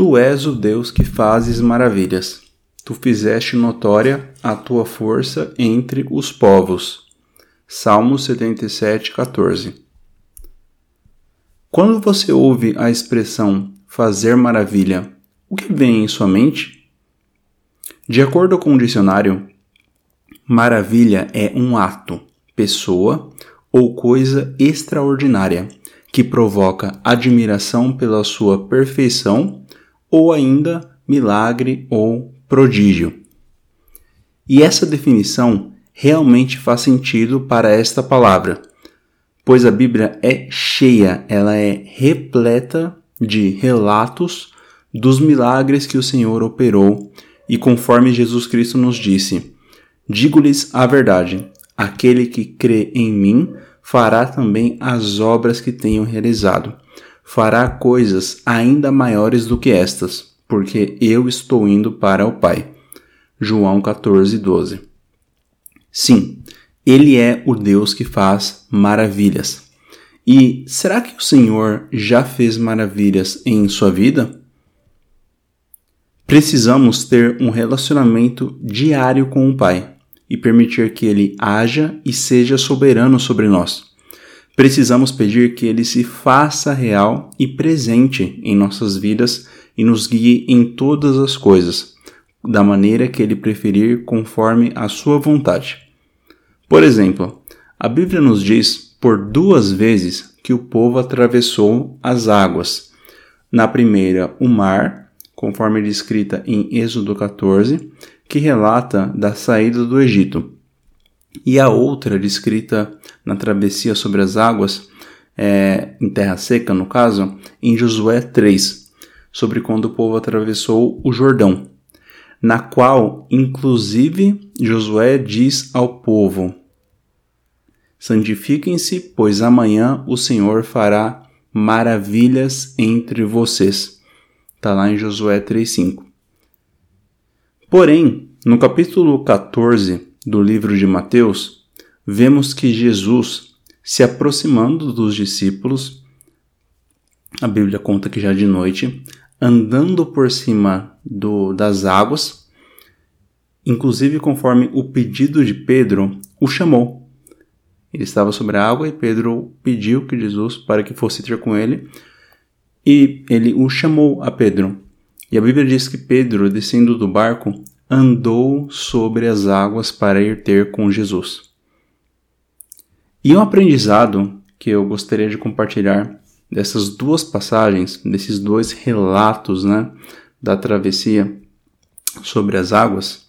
Tu és o Deus que fazes maravilhas. Tu fizeste notória a tua força entre os povos. Salmo 77, 14. Quando você ouve a expressão fazer maravilha, o que vem em sua mente? De acordo com o dicionário, maravilha é um ato, pessoa ou coisa extraordinária que provoca admiração pela sua perfeição ou ainda milagre ou prodígio. E essa definição realmente faz sentido para esta palavra, pois a Bíblia é cheia, ela é repleta de relatos dos milagres que o Senhor operou e conforme Jesus Cristo nos disse: Digo-lhes a verdade, aquele que crê em mim fará também as obras que tenho realizado. Fará coisas ainda maiores do que estas, porque eu estou indo para o Pai. João 14, 12. Sim, ele é o Deus que faz maravilhas. E será que o Senhor já fez maravilhas em sua vida? Precisamos ter um relacionamento diário com o Pai e permitir que Ele haja e seja soberano sobre nós. Precisamos pedir que Ele se faça real e presente em nossas vidas e nos guie em todas as coisas, da maneira que Ele preferir, conforme a Sua vontade. Por exemplo, a Bíblia nos diz por duas vezes que o povo atravessou as águas. Na primeira, o mar, conforme descrita em Êxodo 14, que relata da saída do Egito. E a outra, descrita na travessia sobre as águas, é, em terra seca, no caso, em Josué 3, sobre quando o povo atravessou o Jordão, na qual, inclusive, Josué diz ao povo: Santifiquem-se, pois amanhã o Senhor fará maravilhas entre vocês. Está lá em Josué 3,5. Porém, no capítulo 14 do livro de Mateus, vemos que Jesus, se aproximando dos discípulos, a Bíblia conta que já de noite, andando por cima do, das águas, inclusive conforme o pedido de Pedro, o chamou. Ele estava sobre a água e Pedro pediu que Jesus para que fosse ter com ele, e ele o chamou a Pedro. E a Bíblia diz que Pedro, descendo do barco, andou sobre as águas para ir ter com Jesus. E um aprendizado que eu gostaria de compartilhar dessas duas passagens, desses dois relatos, né, da travessia sobre as águas,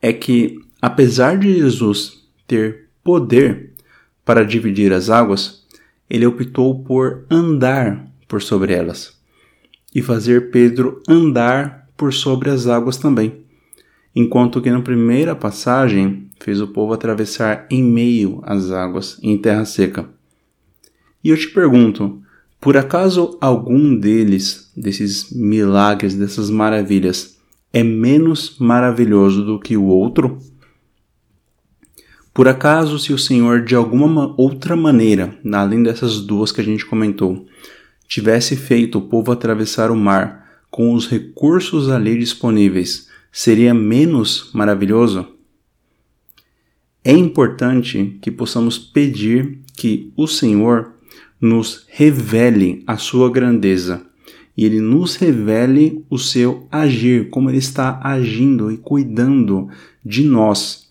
é que apesar de Jesus ter poder para dividir as águas, ele optou por andar por sobre elas e fazer Pedro andar por sobre as águas também, enquanto que na primeira passagem fez o povo atravessar em meio às águas em terra seca. E eu te pergunto, por acaso algum deles, desses milagres, dessas maravilhas, é menos maravilhoso do que o outro? Por acaso, se o Senhor, de alguma outra maneira, além dessas duas que a gente comentou, tivesse feito o povo atravessar o mar com os recursos ali disponíveis, seria menos maravilhoso? É importante que possamos pedir que o Senhor nos revele a sua grandeza e ele nos revele o seu agir, como ele está agindo e cuidando de nós.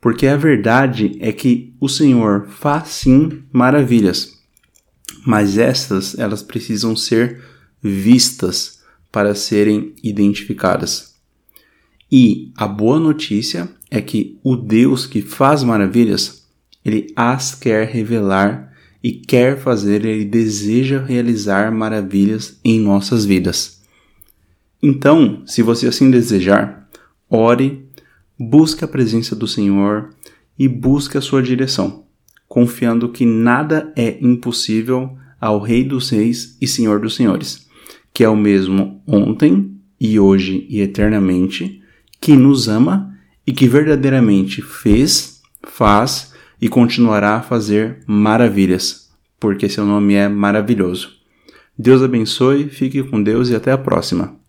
Porque a verdade é que o Senhor faz sim maravilhas, mas estas elas precisam ser vistas para serem identificadas. E a boa notícia é que o Deus que faz maravilhas, ele as quer revelar e quer fazer, ele deseja realizar maravilhas em nossas vidas. Então, se você assim desejar, ore, busque a presença do Senhor e busque a sua direção confiando que nada é impossível ao Rei dos Reis e Senhor dos Senhores, que é o mesmo ontem e hoje e eternamente, que nos ama e que verdadeiramente fez, faz e continuará a fazer maravilhas, porque seu nome é maravilhoso. Deus abençoe, fique com Deus e até a próxima.